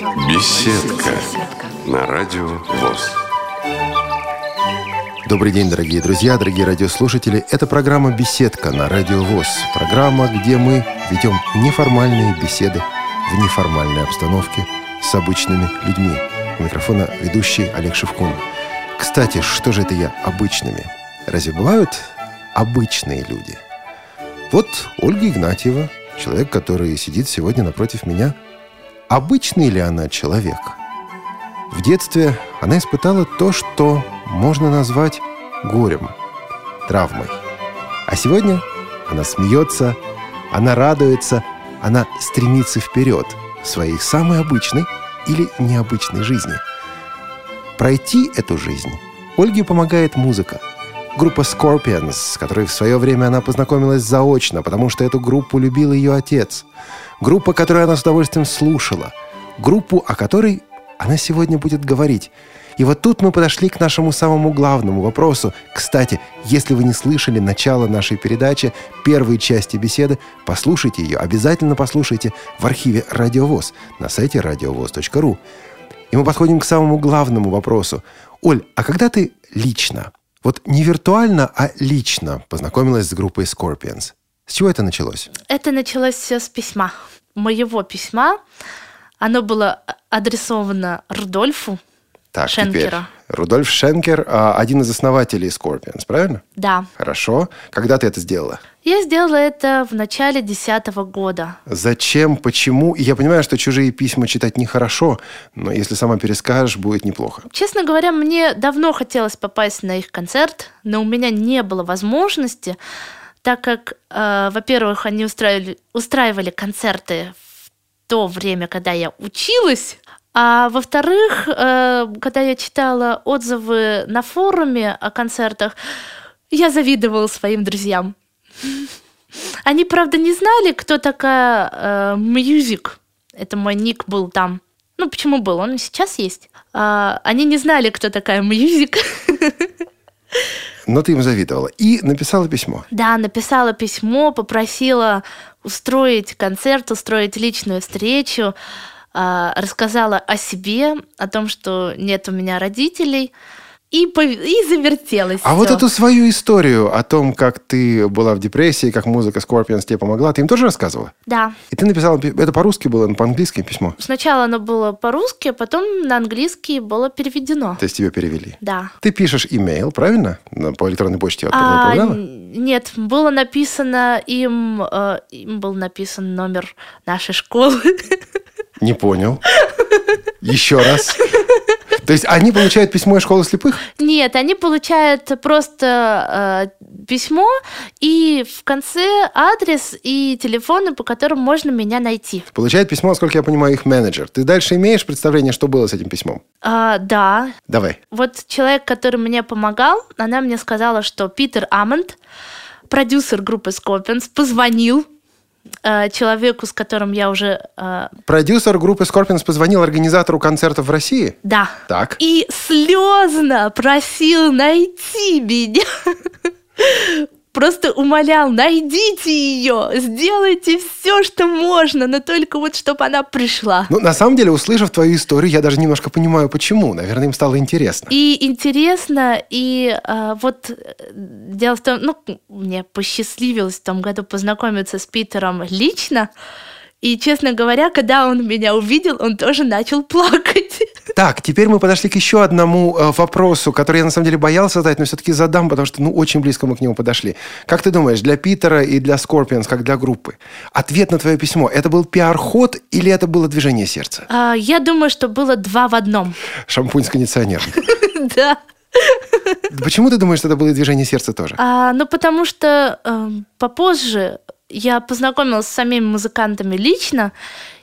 Беседка на радио ВОЗ. Добрый день, дорогие друзья, дорогие радиослушатели. Это программа «Беседка» на Радио ВОЗ. Программа, где мы ведем неформальные беседы в неформальной обстановке с обычными людьми. У микрофона ведущий Олег Шевкун. Кстати, что же это я обычными? Разве бывают обычные люди? Вот Ольга Игнатьева, человек, который сидит сегодня напротив меня. Обычный ли она человек? В детстве она испытала то, что можно назвать горем, травмой. А сегодня она смеется, она радуется, она стремится вперед в своей самой обычной или необычной жизни. Пройти эту жизнь Ольге помогает музыка. Группа Scorpions, с которой в свое время она познакомилась заочно, потому что эту группу любил ее отец. Группа, которую она с удовольствием слушала. Группу, о которой она сегодня будет говорить. И вот тут мы подошли к нашему самому главному вопросу. Кстати, если вы не слышали начало нашей передачи, первой части беседы, послушайте ее, обязательно послушайте в архиве «Радиовоз» на сайте радиовоз.ру. И мы подходим к самому главному вопросу. Оль, а когда ты лично, вот не виртуально, а лично познакомилась с группой Scorpions, с чего это началось? Это началось все с письма. Моего письма. Оно было адресовано Рудольфу Так, Шенкера. теперь. Рудольф Шенкер, а, один из основателей Scorpions, правильно? Да. Хорошо. Когда ты это сделала? Я сделала это в начале десятого года. Зачем, почему? Я понимаю, что чужие письма читать нехорошо, но если сама перескажешь, будет неплохо. Честно говоря, мне давно хотелось попасть на их концерт, но у меня не было возможности, так как, э, во-первых, они устраивали, устраивали концерты в то время, когда я училась, а во-вторых, э, когда я читала отзывы на форуме о концертах, я завидовала своим друзьям. Они, правда, не знали, кто такая э, Music. Это мой ник был там. Ну, почему был? Он и сейчас есть. А, они не знали, кто такая Music. Но ты им завидовала. И написала письмо. Да, написала письмо, попросила устроить концерт, устроить личную встречу, рассказала о себе, о том, что нет у меня родителей, и, и завертелась. А вот всё. эту свою историю о том, как ты была в депрессии, как музыка Scorpions тебе помогла, ты им тоже рассказывала? Да. И ты написала, пи- это по-русски было, но по-английски письмо? Сначала оно было по-русски, а потом на английский было переведено. То есть тебе перевели? Да. Ты пишешь имейл, правильно? По электронной почте А, отправляла? нет, было написано им, э, им был написан номер нашей школы. Не понял. Еще раз. То есть они получают письмо из школы слепых? Нет, они получают просто э, письмо и в конце адрес и телефоны, по которым можно меня найти. Получает письмо, насколько я понимаю, их менеджер. Ты дальше имеешь представление, что было с этим письмом? А, да, Давай. вот человек, который мне помогал, она мне сказала, что Питер Амонд, продюсер группы Scorpions, позвонил человеку, с которым я уже... э, Продюсер группы Scorpions позвонил организатору концертов в России? да. Так. И слезно просил найти меня. Просто умолял, найдите ее, сделайте все, что можно, но только вот, чтобы она пришла. Ну, на самом деле, услышав твою историю, я даже немножко понимаю, почему. Наверное, им стало интересно. И интересно, и а, вот э, дело в том, ну, мне посчастливилось в том году познакомиться с Питером лично, и, честно говоря, когда он меня увидел, он тоже начал плакать. Так, теперь мы подошли к еще одному э, вопросу, который я на самом деле боялся задать, но все-таки задам, потому что, ну, очень близко мы к нему подошли. Как ты думаешь, для Питера и для Scorpions, как для группы, ответ на твое письмо, это был пиар-ход или это было движение сердца? А, Я думаю, что было два в одном. Шампунь с кондиционером. Да. Почему ты думаешь, что это было движение сердца тоже? А, ну, потому что эм, попозже я познакомилась с самими музыкантами лично,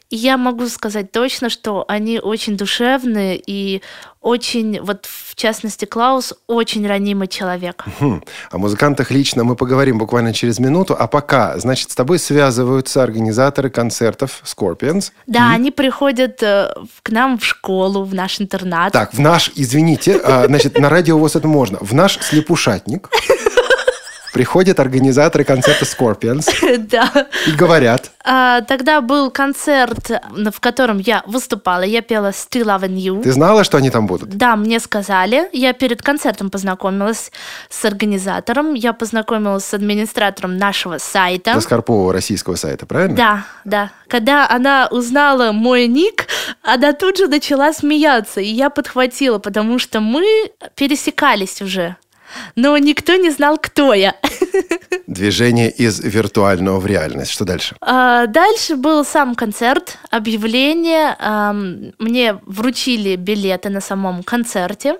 и я могу сказать точно, что они очень душевные и очень, вот в частности, Клаус очень ранимый человек. Хм. О музыкантах лично мы поговорим буквально через минуту, а пока, значит, с тобой связываются организаторы концертов Scorpions. Да, они приходят э, к нам в школу, в наш интернат. Так, в наш, извините, а, значит, на радио у вас это можно, в наш слепушатник приходят организаторы концерта Scorpions Да. и говорят, А, Тогда был концерт, в котором я выступала. Я пела Still Loving You. ты знала, что они там будут? Да, мне сказали. Я перед концертом познакомилась с организатором. Я познакомилась с администратором нашего сайта. До Скорпова российского сайта, правильно? Да, да. Когда она узнала мой ник, она тут же начала смеяться, и я подхватила, потому что мы пересекались уже. Но никто не знал, кто я. Движение из виртуального в реальность. Что дальше? А, Дальше был сам концерт, объявление. ам, Мне вручили билеты на самом концерте.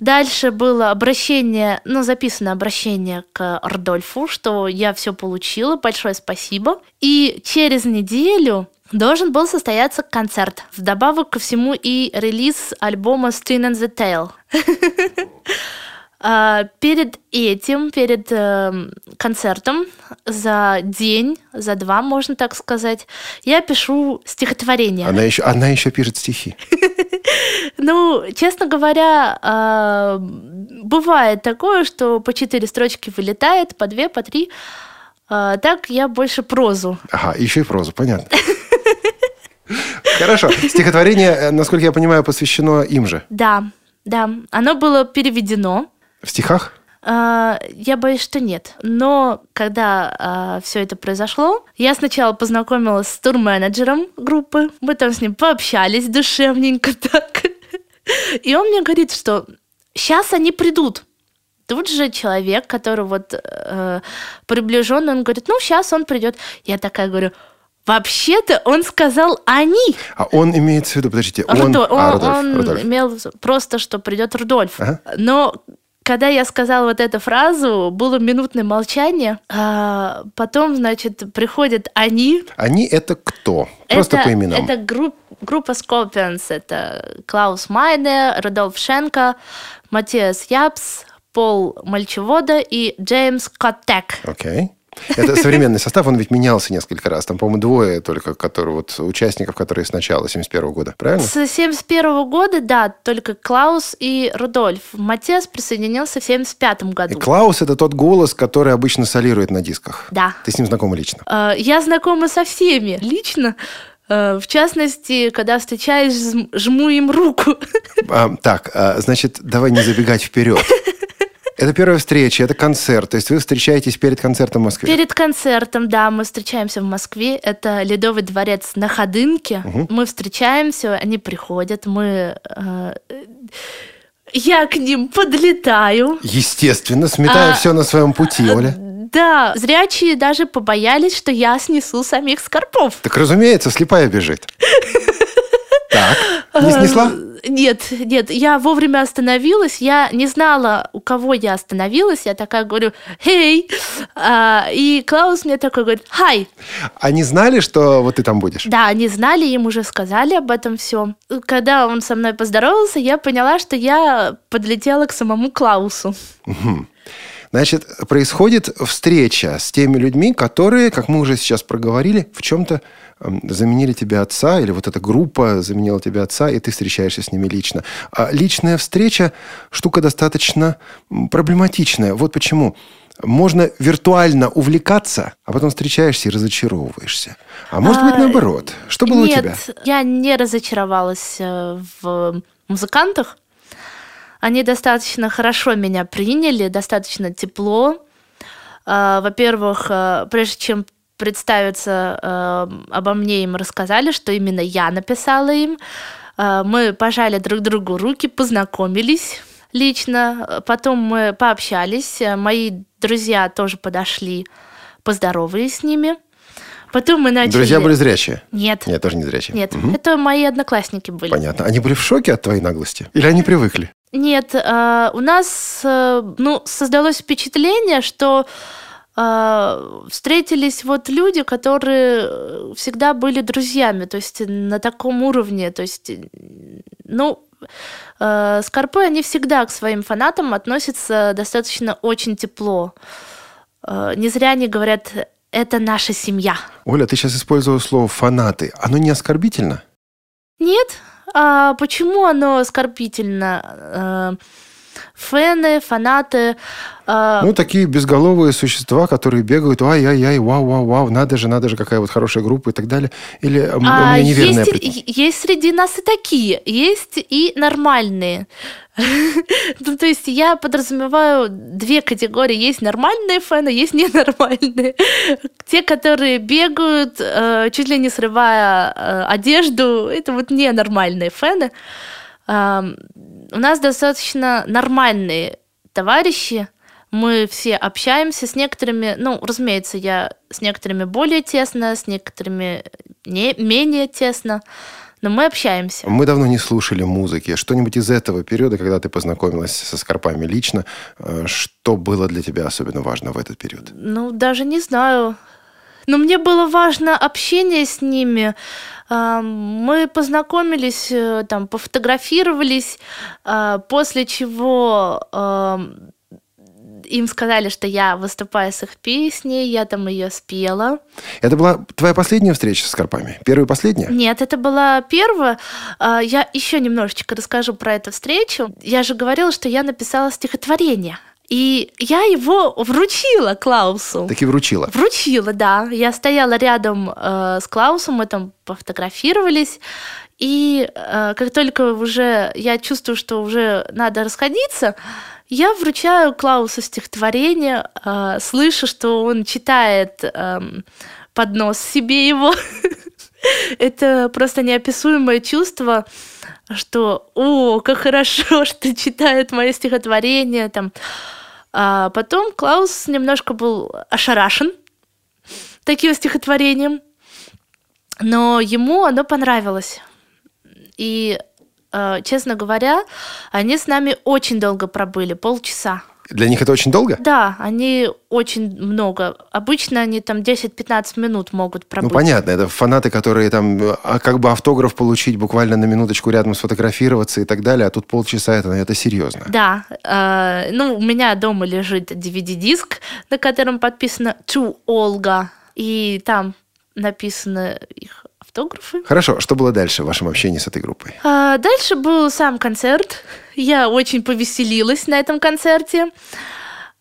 Дальше было обращение, ну, записано обращение к Рудольфу, что я все получила, большое спасибо. И через неделю должен был состояться концерт. Вдобавок ко всему и релиз альбома String and the Tail. А, Перед этим, перед эм, концертом, за день, за два, можно так сказать, я пишу стихотворение. Она еще, она еще пишет стихи. Ну, честно говоря, а, бывает такое, что по четыре строчки вылетает, по две, по три. А, Так я больше прозу. Ага, еще и прозу, понятно. Хорошо. Стихотворение, э, насколько я понимаю, посвящено им же. Да, да. Оно было переведено. В стихах? А, Я боюсь, что нет. Но когда все это произошло, я сначала познакомилась с турменеджером группы. Мы там с ним пообщались душевненько так. И он мне говорит, что сейчас они придут. Тут же человек, который вот э, приближенный, он говорит, ну, сейчас он придет. Я такая говорю, вообще-то он сказал они. А он имеется в виду, подождите, он... Рудо- а, он, Рудольф, он Рудольф. имел просто, что придет Рудольф. Ага. Но когда я сказала вот эту фразу, было минутное молчание. А потом, значит, приходят они. Они это кто? Просто это, по именам. Это групп, группа Scorpions. Это Клаус Майне, Рудольф Шенко, Матиас Япс, Пол Мальчевода и Джеймс Коттек. Окей. Это современный состав, он ведь менялся несколько раз. Там, по-моему, двое только которые, вот, участников, которые с начала 71 года, правильно? С 71 года, да, только Клаус и Рудольф. Матиас присоединился в 75 И году. Клаус – это тот голос, который обычно солирует на дисках. Да. Ты с ним знакома лично? Э, Я знакома со всеми лично. Э, В частности, когда встречаюсь, жм- жму им руку. А, так, а, значит, давай не забегать вперед. Это первая встреча, это концерт. То есть вы встречаетесь перед концертом в Москве. Перед концертом, да, мы встречаемся в Москве. Это Ледовый дворец на Ходынке. Мы встречаемся, они приходят, мы... э, Я к ним подлетаю. Естественно, сметая А, все на своем пути, Оля. Да, зрячие даже побоялись, что я снесу самих скорпов. Так, разумеется, слепая бежит. Так, не снесла? Нет, нет, я вовремя остановилась, я не знала, у кого я остановилась, я такая говорю, «Хей!» А, И Клаус мне такой говорит, «Хай!» Они знали, что вот ты там будешь? Да, они знали, им уже сказали об этом все. Когда он со мной поздоровался, я поняла, что я подлетела к самому Клаусу. Значит, происходит встреча с теми людьми, которые, как мы уже сейчас проговорили, в чем-то заменили тебе отца, или вот эта группа заменила тебе отца, и ты встречаешься с ними лично. А личная встреча – штука достаточно проблематичная. Вот почему. Можно виртуально увлекаться, а потом встречаешься и разочаровываешься. А может быть, А, наоборот. Что было Нет, у тебя? я не разочаровалась э, в музыкантах. Они достаточно хорошо меня приняли, достаточно тепло. А, Во-первых, э, прежде чем представиться, э, обо мне им рассказали, что именно я написала им. А, Мы пожали друг другу руки, познакомились лично. Потом мы пообщались. Э, Мои друзья тоже подошли, поздоровались с ними. Потом мы начали... Друзья были зрячие? Нет. Нет, тоже не зрячие. Нет, Мгм. это мои одноклассники были. Понятно. Они были в шоке от твоей наглости? Или они привыкли? Нет, э, у нас э, ну, создалось впечатление, что э, встретились вот люди, которые э, всегда были друзьями, то есть на таком уровне, то есть, ну, э, Скорпы, они всегда к своим фанатам относятся достаточно очень тепло. Э, не зря они говорят, это наша семья. Оля, ты сейчас использовала слово «фанаты». Оно не оскорбительно? Нет. А почему оно оскорбительно? Фэны, фанаты. Э... Ну, такие безголовые существа, которые бегают, ай-яй-яй, вау-вау-вау, надо же, надо же, какая вот хорошая группа и так далее. Или а, у меня неверное есть, есть среди нас и такие, есть и нормальные. Ну, то есть я подразумеваю две категории. Есть нормальные фэны, есть ненормальные. Те, которые бегают, э, чуть ли не срывая э, одежду, это вот ненормальные фэны. У нас достаточно нормальные товарищи, мы все общаемся с некоторыми, ну, разумеется, я с некоторыми более тесно, с некоторыми не, менее тесно но мы общаемся. Мы давно не слушали музыки. Что-нибудь из этого периода, когда ты познакомилась со Скорпами лично, э, что было для тебя особенно важно в этот период? Ну, даже не знаю. Но мне было важно общение с ними. Мы познакомились, э, там, пофотографировались, э, после чего им сказали, что я выступаю с их песней, я там ее спела. Это была твоя последняя встреча с Карпами? Первая и последняя? Нет, это была первая. А, я еще немножечко расскажу про эту встречу. Я же говорила, что я написала стихотворение. И я его вручила Клаусу. Таки вручила? Вручила, да. Я стояла рядом э, с Клаусом, мы там пофотографировались. И э, как только уже я чувствую, что уже надо расходиться, я вручаю Клаусу стихотворение, э, слышу, что он читает э, под нос себе его. Это просто неописуемое чувство, что «О, как хорошо, что читает мое стихотворение!» там. А потом Клаус немножко был ошарашен таким стихотворением, но ему оно понравилось. И Э, честно говоря, они с нами очень долго пробыли, полчаса. Для них это очень долго? Да, они очень много. Обычно они там 10-15 минут могут пробыть. Ну, понятно. Это фанаты, которые там а, как бы автограф получить буквально на минуточку рядом сфотографироваться и так далее, а тут полчаса это, это серьезно. Да. Э, ну, у меня дома лежит DVD-диск, на котором подписано «To Olga», и там написано их автографы. Хорошо, что было дальше в вашем общении с этой группой? А, дальше был сам концерт. Я очень повеселилась на этом концерте.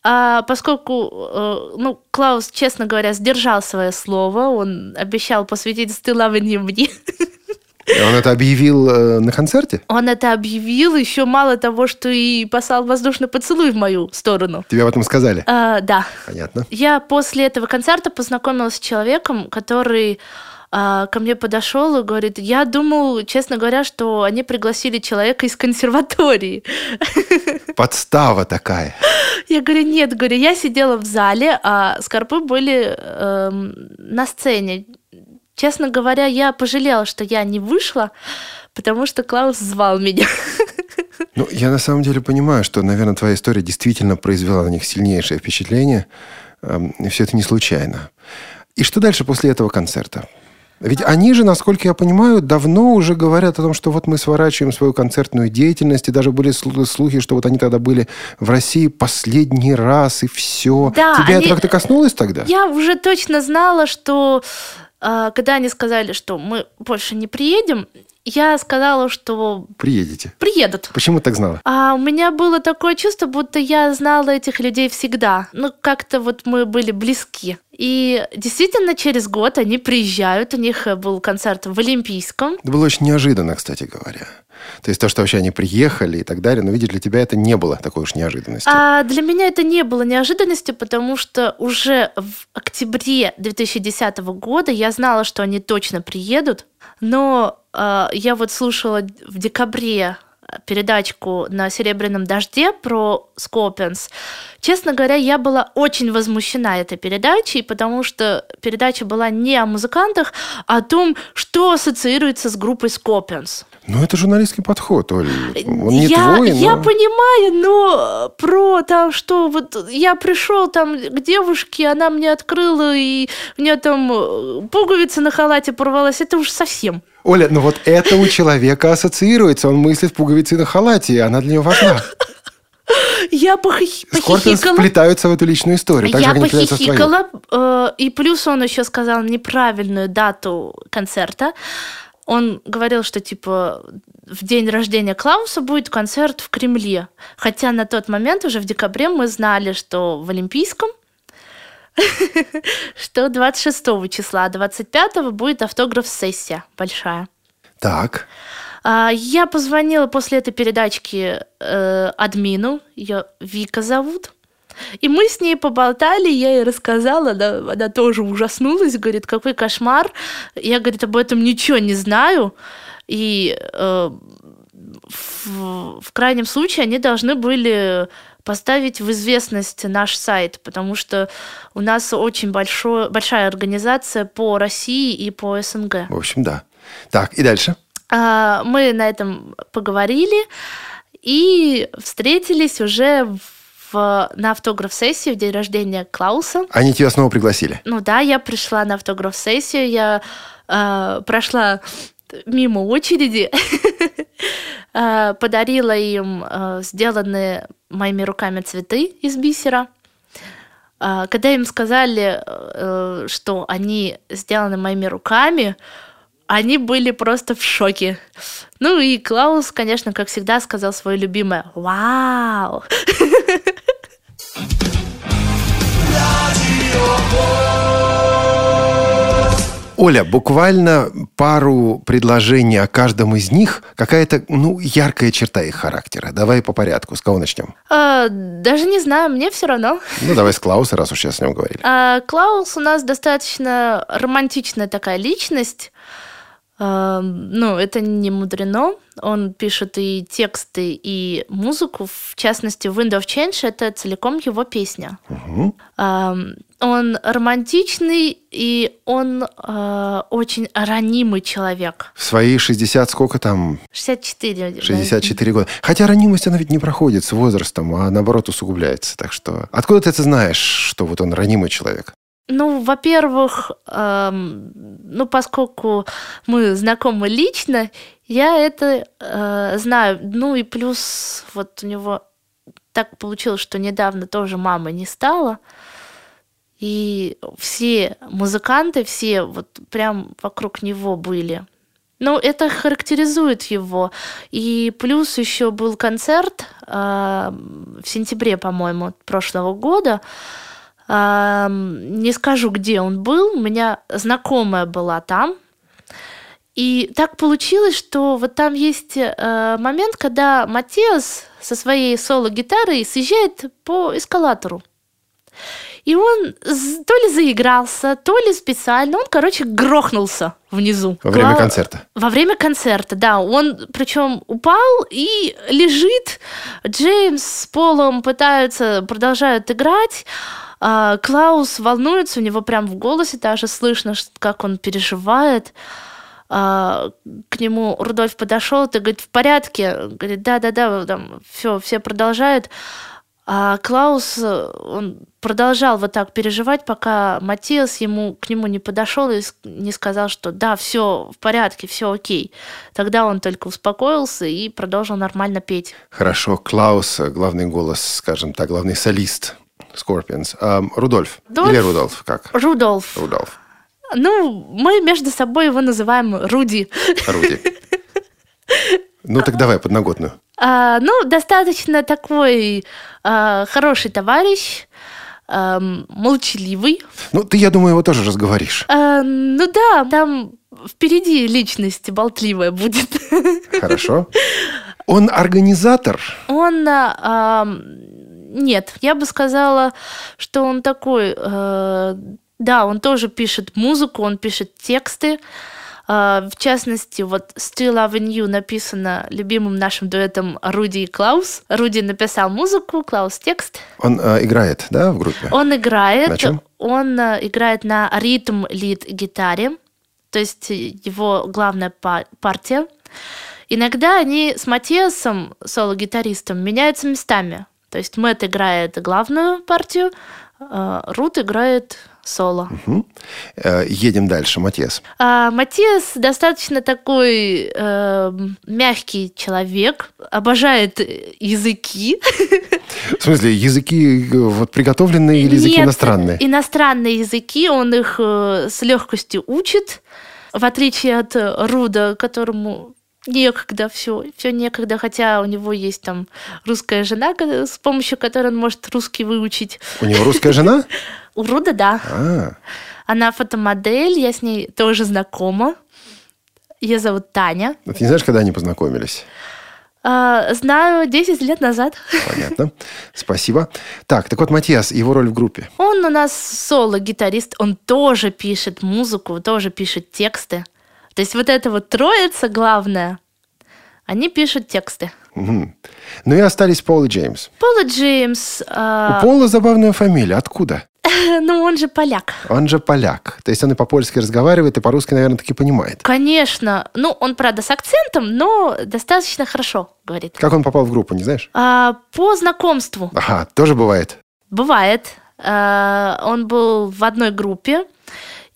А, поскольку, э, ну, Клаус, честно говоря, сдержал свое слово, он обещал посвятить стылаванье мне. Он это объявил э, на концерте? Он это объявил, еще мало того, что и послал воздушный поцелуй в мою сторону. Тебе об этом сказали? А, да. Понятно. Я после этого концерта познакомилась с человеком, который а, ко мне подошел и говорит, я думал, честно говоря, что они пригласили человека из консерватории. Подстава такая. Я говорю, нет, говорю, я сидела в зале, а скорпы были э, на сцене. Честно говоря, я пожалела, что я не вышла, потому что Клаус звал меня. Ну, я на самом деле понимаю, что, наверное, твоя история действительно произвела на них сильнейшее впечатление. И все это не случайно. И что дальше после этого концерта? Ведь они же, насколько я понимаю, давно уже говорят о том, что вот мы сворачиваем свою концертную деятельность, и даже были слухи, что вот они тогда были в России последний раз, и все. Да, Тебя они... это как-то коснулось тогда? Я уже точно знала, что э, когда они сказали, что мы больше не приедем, я сказала, что... Приедете. Приедут. Почему так знала? А у меня было такое чувство, будто я знала этих людей всегда. Ну, как-то вот мы были близки. И действительно, через год они приезжают, у них был концерт в Олимпийском. Это было очень неожиданно, кстати говоря. То есть то, что вообще они приехали и так далее, но видишь, для тебя это не было такой уж неожиданностью. А для меня это не было неожиданностью, потому что уже в октябре 2010 года я знала, что они точно приедут, но э, я вот слушала в декабре передачку на «Серебряном дожде» про Скопенс. Честно говоря, я была очень возмущена этой передачей, потому что передача была не о музыкантах, а о том, что ассоциируется с группой Скопенс. Ну, это журналистский подход, Оль. Он не я, твой, но... Я понимаю, но про там, что вот я пришел там к девушке, она мне открыла, и у нее там э, пуговица на халате порвалась, это уж совсем. Оля, ну вот это у человека ассоциируется, он мыслит в пуговице на халате, и она для него важна. Я похихикала. Скорпионс вплетаются в эту личную историю. Так я похихикала, э, и плюс он еще сказал неправильную дату концерта он говорил, что типа в день рождения Клауса будет концерт в Кремле. Хотя на тот момент, уже в декабре, мы знали, что в Олимпийском, что 26 числа, 25 будет автограф-сессия большая. Так. А, я позвонила после этой передачки э, админу, ее Вика зовут. И мы с ней поболтали, я ей рассказала, она, она тоже ужаснулась, говорит, какой кошмар. Я, говорит, об этом ничего не знаю. И э, в, в крайнем случае они должны были поставить в известность наш сайт, потому что у нас очень большой, большая организация по России и по СНГ. В общем, да. Так, и дальше? А, мы на этом поговорили и встретились уже в, на автограф-сессию в день рождения Клауса. Они тебя снова пригласили? Ну да, я пришла на автограф-сессию, я э, прошла мимо очереди, э, подарила им э, сделанные моими руками цветы из бисера. Э, когда им сказали, что они сделаны моими руками, они были просто в шоке. Ну и Клаус, конечно, как всегда, сказал свое любимое «Вау!». Оля, буквально пару предложений о каждом из них. Какая-то, ну, яркая черта их характера. Давай по порядку. С кого начнем? А, даже не знаю, мне все равно. Ну, давай с Клауса, раз уж сейчас с ним говорили. А, Клаус у нас достаточно романтичная такая личность. Ну, это не мудрено. Он пишет и тексты, и музыку. В частности, Wind of Change — это целиком его песня. Угу. Он романтичный, и он э, очень ранимый человек. В свои 60 сколько там? 64. 64 года. Хотя ранимость, она ведь не проходит с возрастом, а наоборот усугубляется. Так что откуда ты это знаешь, что вот он ранимый человек? Ну, во-первых, эм, ну, поскольку мы знакомы лично, я это э, знаю. Ну и плюс вот у него так получилось, что недавно тоже мама не стала. И все музыканты, все вот прям вокруг него были. Ну, это характеризует его. И плюс еще был концерт э, в сентябре, по-моему, прошлого года. Не скажу, где он был, у меня знакомая была там. И так получилось, что вот там есть э, момент, когда Матиас со своей соло-гитарой съезжает по эскалатору. И он то ли заигрался, то ли специально, он, короче, грохнулся внизу. Во время концерта. Во время концерта, да. Он причем упал и лежит. Джеймс с Полом пытаются, продолжают играть. А, Клаус волнуется, у него прям в голосе даже слышно, как он переживает. А, к нему Рудольф подошел, ты говорит, в порядке? Говорит, да-да-да, там все, все продолжают. А Клаус, он продолжал вот так переживать, пока Матиас ему, к нему не подошел и не сказал, что да, все в порядке, все окей. Тогда он только успокоился и продолжил нормально петь. Хорошо, Клаус, главный голос, скажем так, главный солист Scorpions. А, Рудольф. Дольф? Или Рудольф, как? Рудольф. Рудольф. Ну, мы между собой его называем Руди. Руди. Ну, так давай подноготную. А, ну, достаточно такой а, хороший товарищ, а, молчаливый. Ну, ты, я думаю, его тоже разговоришь. А, ну да, там впереди личность болтливая будет. Хорошо. Он организатор? Он а, нет, я бы сказала, что он такой, э, да, он тоже пишет музыку, он пишет тексты. Э, в частности, вот Still Loving You написано любимым нашим дуэтом Руди и Клаус. Руди написал музыку, Клаус текст. Он э, играет, да, в группе? Он играет. На чем? Он э, играет на ритм лид гитаре, то есть его главная партия. Иногда они с Матиасом, соло-гитаристом, меняются местами. То есть Мэтт играет главную партию, а Рут играет соло. Угу. Едем дальше, Матиас. А, Матиас достаточно такой э, мягкий человек, обожает языки. В смысле, языки вот приготовленные или языки Нет, иностранные? Иностранные языки, он их э, с легкостью учит, в отличие от Руда, которому некогда все, все некогда, хотя у него есть там русская жена, с помощью которой он может русский выучить. У него русская жена? У Руда, да. А, Она фотомодель, я с ней тоже знакома. Ее зовут Таня. ты не знаешь, когда они познакомились? А, знаю 10 лет назад. Понятно. Спасибо. Так, так вот, Матиас, его роль в группе. Он у нас соло-гитарист, он тоже пишет музыку, тоже пишет тексты. То есть вот эта вот троица главная, они пишут тексты. Мгм. Ну и остались Пол и Джеймс. Пола Джеймс, а, У Пола забавная фамилия. Откуда? ну он же поляк. Он же поляк. То есть он и по-польски разговаривает, и по-русски, наверное, таки понимает. Конечно, ну он, правда, с акцентом, но достаточно хорошо говорит. Как он попал в группу, не знаешь? А, по знакомству Ага, тоже бывает. бывает. а, он был в одной группе,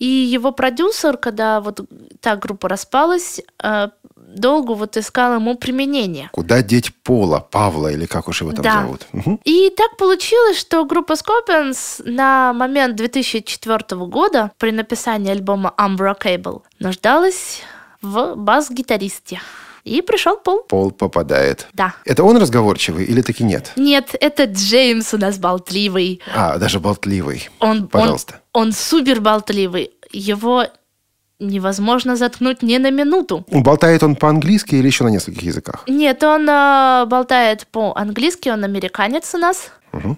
и его продюсер, когда вот та группа распалась, а, долго вот искал ему применение. Куда деть Пола, Павла, или как уж его там Да. зовут? Мгм. И так получилось, что группа Scorpions на момент 2004 года при написании альбома Unbreakable нуждалась в бас-гитаристе. И пришел Пол. Пол попадает. Да. Это он разговорчивый или таки нет? Нет, это Джеймс у нас болтливый. А, даже болтливый. Он, Пожалуйста. Он, он супер болтливый. Его невозможно заткнуть ни на минуту. Болтает он по-английски или еще на нескольких языках? Нет, он а, болтает по-английски, он американец у нас.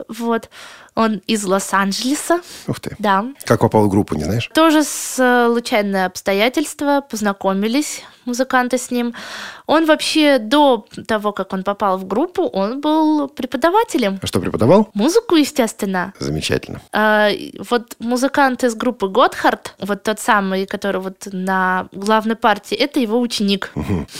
Вот. Он из Лос-Анджелеса. Ух ты. Да. Как попал в группу, не знаешь? Тоже с случайное обстоятельство познакомились музыканты с ним. Он вообще до того, как он попал в группу, он был преподавателем. А что, преподавал? Музыку, естественно. Замечательно. А, Вот музыкант из группы Готхард, вот тот самый, который вот на главной партии, это его ученик.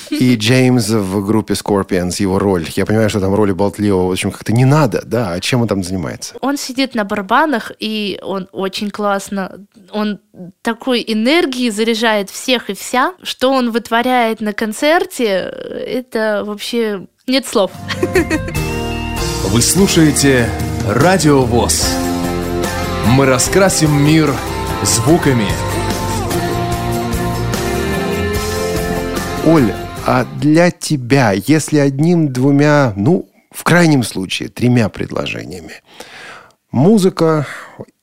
И Джеймс в группе Scorpions, его роль. Я понимаю, что там роли болтливого, в общем, как-то не надо, да? А чем он там занимается? Он сидит на барабанах, и он очень классно, он такой энергией заряжает всех и вся, что он вытворяет на концерте, это вообще нет слов. Вы слушаете Радио ВОЗ. Мы раскрасим мир звуками. Оль, а для тебя, если одним-двумя, ну, в крайнем случае, тремя предложениями, музыка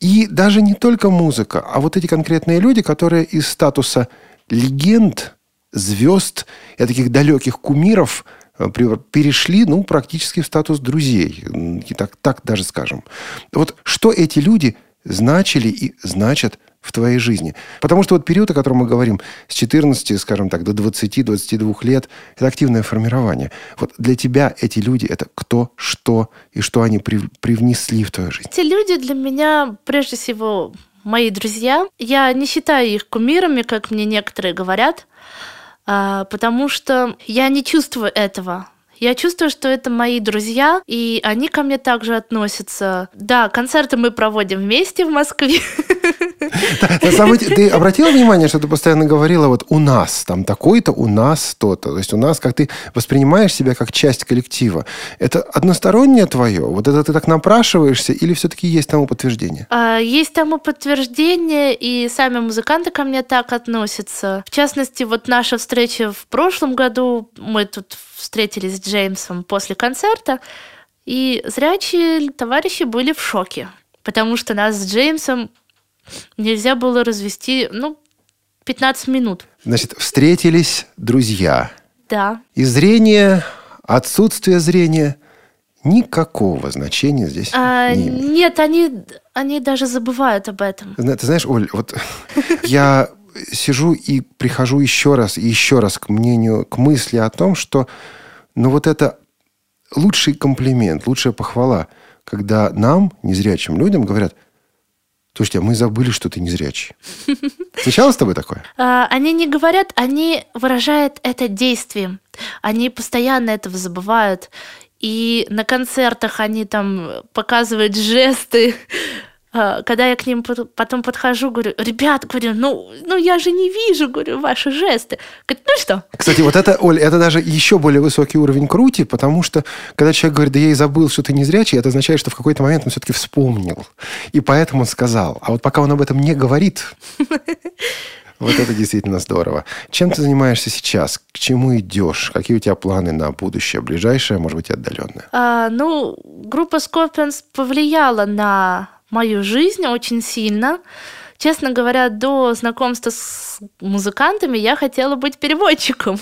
и даже не только музыка, а вот эти конкретные люди, которые из статуса легенд, звезд и таких далеких кумиров э, перешли, ну, практически в статус друзей. И Так, так даже скажем. Вот что эти люди значили и значат в твоей жизни. Потому что вот период, о котором мы говорим, с 14, скажем так, до 20-22 лет, это активное формирование. Вот для тебя эти люди – это кто, что и что они при- привнесли в твою жизнь. Эти люди для меня, прежде всего, мои друзья. Я не считаю их кумирами, как мне некоторые говорят, а, потому что я не чувствую этого. Я чувствую, что это мои друзья, и они ко мне также относятся. Да, концерты мы проводим вместе в Москве. Ты обратила внимание, что ты постоянно говорила вот у нас, там такой-то, у нас то-то. То есть у нас, как ты воспринимаешь себя как часть коллектива. Это одностороннее твое? Вот это ты так напрашиваешься или все-таки есть тому подтверждение? А, Есть тому подтверждение, и сами музыканты ко мне так относятся. В частности, вот наша встреча в прошлом году, мы тут встретились с Джеймсом после концерта, и зрячие товарищи были в шоке, потому что нас с Джеймсом нельзя было развести, ну, 15 минут. Значит, встретились друзья. Да. И зрение, отсутствие зрения никакого значения здесь А, не имеет. нет, они, они даже забывают об этом. Ты знаешь, Оль, вот я сижу и прихожу еще раз и еще раз к мнению, к мысли о том, что ну вот это лучший комплимент, лучшая похвала, когда нам, незрячим людям, говорят, слушайте, а мы забыли, что ты незрячий. Случалось с тобой такое? А, Они не говорят, они выражают это действием. Они постоянно этого забывают. И на концертах они там показывают жесты. А, Когда я к ним пот- потом подхожу, говорю, ребят, говорю, ну, ну я же не вижу, говорю, ваши жесты. Говорят, ну что? Кстати, вот это, Оль, это даже еще более высокий уровень крути, потому что, когда человек говорит, да я и забыл, что ты незрячий, это означает, что в какой-то момент он все-таки вспомнил. И поэтому он сказал. А вот пока он об этом не говорит, Вот это действительно здорово. Чем ты занимаешься сейчас? К чему идешь? Какие у тебя планы на будущее? Ближайшее, может быть, отдаленное? А, ну, группа Scorpions повлияла на мою жизнь очень сильно. Честно говоря, до знакомства с музыкантами я хотела быть переводчиком.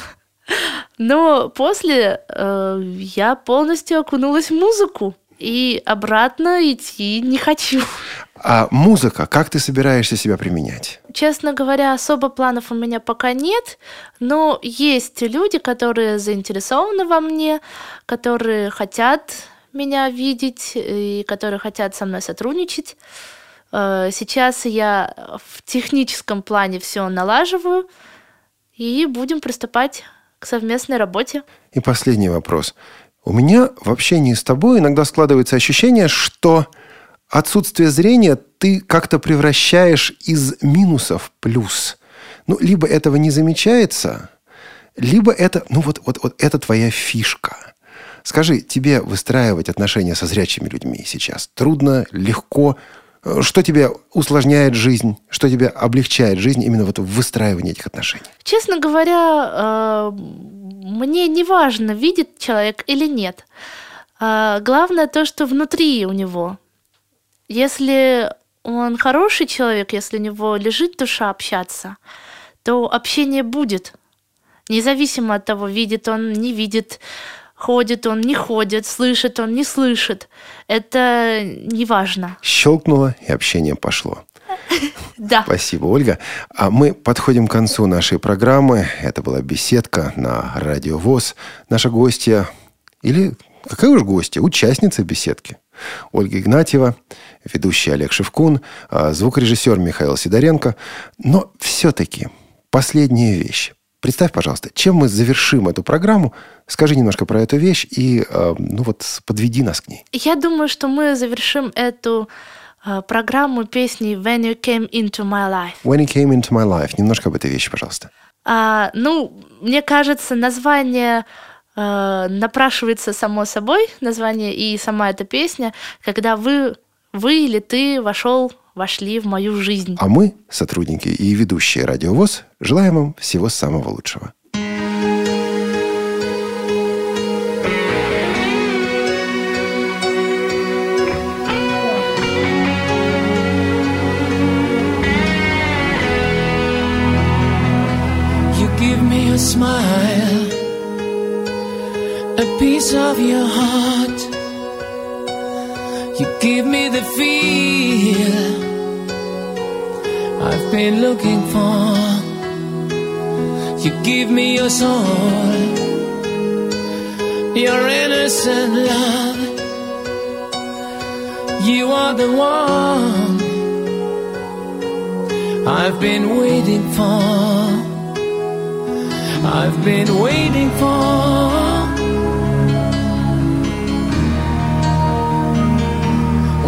Но после э, я полностью окунулась в музыку и обратно идти не хочу. А музыка, как ты собираешься себя применять? Честно говоря, особо планов у меня пока нет, но есть люди, которые заинтересованы во мне, которые хотят меня видеть и которые хотят со мной сотрудничать. Э, сейчас я в техническом плане все налаживаю, и будем приступать к совместной работе. И последний вопрос. У меня в общении с тобой иногда складывается ощущение, что отсутствие зрения ты как-то превращаешь из минусов в плюс. Ну, либо этого не замечается, либо это, ну вот, вот, вот это твоя фишка. Скажи, тебе выстраивать отношения со зрячими людьми сейчас трудно, легко? Что тебе усложняет жизнь, что тебе облегчает жизнь именно вот в выстраивании этих отношений? Честно говоря, э, мне не важно, видит человек или нет. Э, главное то, что внутри у него. Если он хороший человек, если у него лежит душа общаться, то общение будет. Независимо от того, видит он, не видит, ходит он, не ходит, слышит он, не слышит. Это не важно. Щелкнуло, и общение пошло. Да. Спасибо, Ольга. А мы подходим к концу нашей программы. Это была беседка на Радио ВОЗ. Наша гостья, или какая уж гостья, участница беседки. Ольга Игнатьева, ведущий Олег Шевкун, а, звукорежиссер Михаил Сидоренко. Но все-таки последняя вещь. Представь, пожалуйста, чем мы завершим эту программу? Скажи немножко про эту вещь и, э, ну вот, подведи нас к ней. Я думаю, что мы завершим эту э, программу песней «When You Came Into My Life». «When You Came Into My Life». Немножко об этой вещи, пожалуйста. А, ну, мне кажется, название э, напрашивается само собой, название и сама эта песня, когда вы, вы или ты вошел вошли в мою жизнь. А мы, сотрудники и ведущие Радиовоз, желаем вам всего самого лучшего. smile, a piece of your heart. You give me the feel I've been looking for. You give me your soul, your innocent love. You are the one I've been waiting for. I've been waiting for.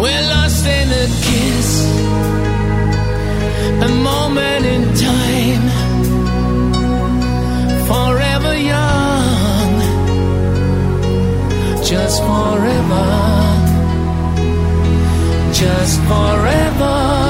We're lost in a kiss a moment in time, forever young, just forever, just forever.